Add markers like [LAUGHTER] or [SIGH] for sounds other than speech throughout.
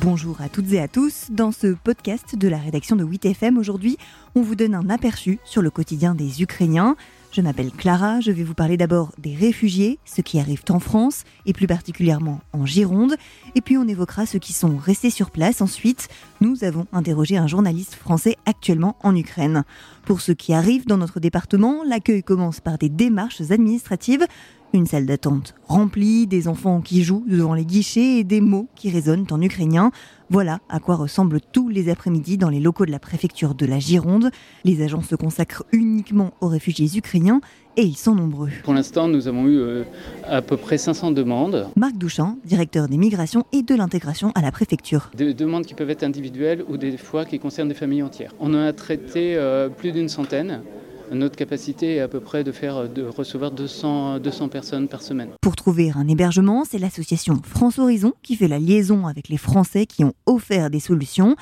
Bonjour à toutes et à tous. Dans ce podcast de la rédaction de 8FM, aujourd'hui, on vous donne un aperçu sur le quotidien des Ukrainiens. Je m'appelle Clara, je vais vous parler d'abord des réfugiés, ceux qui arrivent en France et plus particulièrement en Gironde, et puis on évoquera ceux qui sont restés sur place. Ensuite, nous avons interrogé un journaliste français actuellement en Ukraine. Pour ceux qui arrivent dans notre département, l'accueil commence par des démarches administratives une salle d'attente remplie, des enfants qui jouent devant les guichets et des mots qui résonnent en ukrainien. Voilà à quoi ressemblent tous les après-midi dans les locaux de la préfecture de la Gironde. Les agents se consacrent uniquement aux réfugiés ukrainiens et ils sont nombreux. Pour l'instant, nous avons eu euh, à peu près 500 demandes. Marc Douchan, directeur des migrations et de l'intégration à la préfecture. Des demandes qui peuvent être individuelles ou des fois qui concernent des familles entières. On en a traité euh, plus d'une centaine. Notre capacité est à peu près de, faire, de recevoir 200, 200 personnes par semaine. Pour trouver un hébergement, c'est l'association France Horizon qui fait la liaison avec les Français qui ont offert des solutions.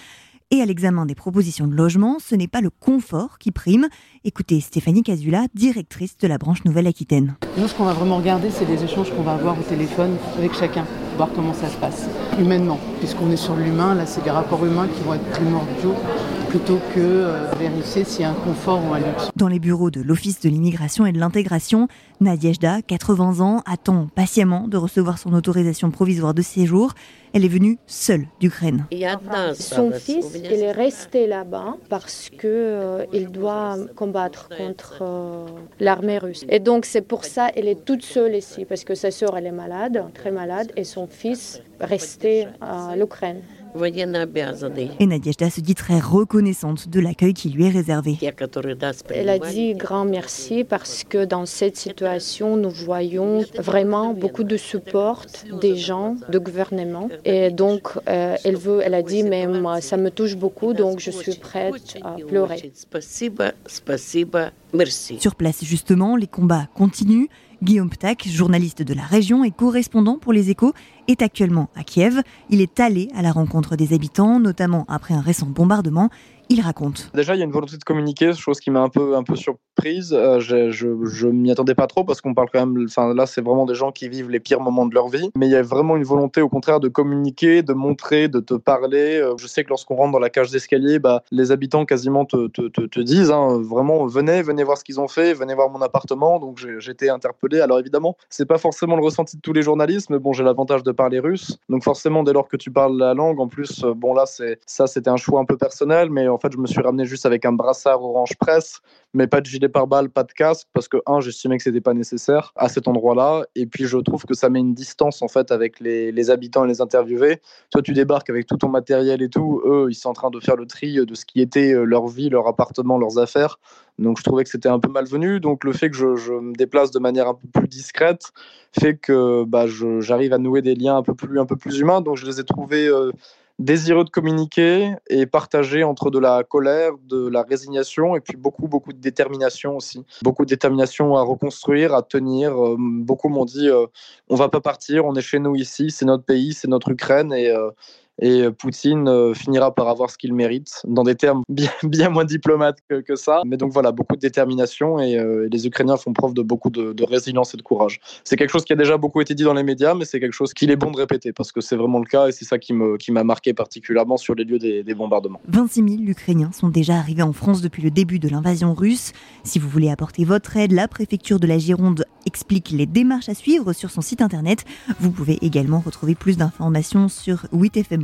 Et à l'examen des propositions de logement, ce n'est pas le confort qui prime. Écoutez Stéphanie Casula, directrice de la branche Nouvelle-Aquitaine. Nous, ce qu'on va vraiment regarder, c'est les échanges qu'on va avoir au téléphone avec chacun, voir comment ça se passe, humainement. Puisqu'on est sur l'humain, là, c'est des rapports humains qui vont être primordiaux plutôt que euh, vérifier s'il y a un confort ou un luxe. Dans les bureaux de l'Office de l'immigration et de l'intégration, Nadiejda, 80 ans, attend patiemment de recevoir son autorisation provisoire de séjour. Elle est venue seule d'Ukraine. Son fils, il est resté là-bas parce qu'il euh, doit combattre contre euh, l'armée russe. Et donc c'est pour ça qu'elle est toute seule ici, parce que sa sœur, elle est malade, très malade, et son fils resté à l'Ukraine. Et Nadiejda se dit très reconnaissante de l'accueil qui lui est réservé. Elle a dit grand merci parce que dans cette situation, nous voyons vraiment beaucoup de support des gens, du gouvernement. Et donc, euh, elle, veut, elle a dit, mais moi, ça me touche beaucoup, donc je suis prête à pleurer. Sur place, justement, les combats continuent. Guillaume Ptak, journaliste de la région et correspondant pour les échos, est actuellement à Kiev. Il est allé à la rencontre des habitants, notamment après un récent bombardement. Il raconte. Déjà, il y a une volonté de communiquer, chose qui m'a un peu, un peu surprise. Euh, je je, m'y attendais pas trop parce qu'on parle quand même. Enfin, là, c'est vraiment des gens qui vivent les pires moments de leur vie. Mais il y a vraiment une volonté, au contraire, de communiquer, de montrer, de te parler. Euh, je sais que lorsqu'on rentre dans la cage d'escalier, bah, les habitants quasiment te, te, te, disent hein, vraiment, venez, venez voir ce qu'ils ont fait, venez voir mon appartement. Donc, j'étais interpellé. Alors, évidemment, c'est pas forcément le ressenti de tous les journalistes, mais bon, j'ai l'avantage de parler russe. Donc, forcément, dès lors que tu parles la langue, en plus, euh, bon, là, ça, c'était un choix un peu personnel, mais en fait, je me suis ramené juste avec un brassard orange presse, mais pas de gilet pare-balles, pas de casque, parce que, un, j'estimais que c'était pas nécessaire à cet endroit-là, et puis je trouve que ça met une distance, en fait, avec les, habitants et les interviewés. Toi, tu débarques avec tout ton matériel et tout, eux, ils sont en train de faire le tri de ce qui était euh, leur vie, leur appartement, leurs affaires. Donc, je trouvais que c'était un peu malvenu. Donc, le fait que je, me déplace de manière un peu plus discrète fait que bah, j'arrive à nouer des liens un peu plus, un peu plus humains. Donc, je les ai trouvés euh, désireux de communiquer et partager entre de la colère, de la résignation et puis beaucoup, beaucoup de détermination aussi. Beaucoup de détermination à reconstruire, à tenir. Euh, beaucoup m'ont dit euh, on va pas partir, on est chez nous ici, c'est notre pays, c'est notre Ukraine et euh, et euh, Poutine euh, finira par avoir ce qu'il mérite, dans des termes [LAUGHS] bien, moins diplomates que, ça. Mais donc voilà, beaucoup de détermination et, euh, les Ukrainiens font preuve de beaucoup de, résilience et de courage. C'est quelque chose qui a déjà beaucoup été dit dans les médias, mais c'est quelque chose qu'il est bon de répéter parce que c'est vraiment le cas et c'est ça qui m'a marqué particulièrement sur les lieux des, des bombardements. 26 000 Ukrainiens sont déjà arrivés en France depuis le début de l'invasion russe. Si vous voulez apporter votre aide, la préfecture de la Gironde explique les démarches à suivre sur son site internet. Vous pouvez également retrouver plus d'informations sur 8fm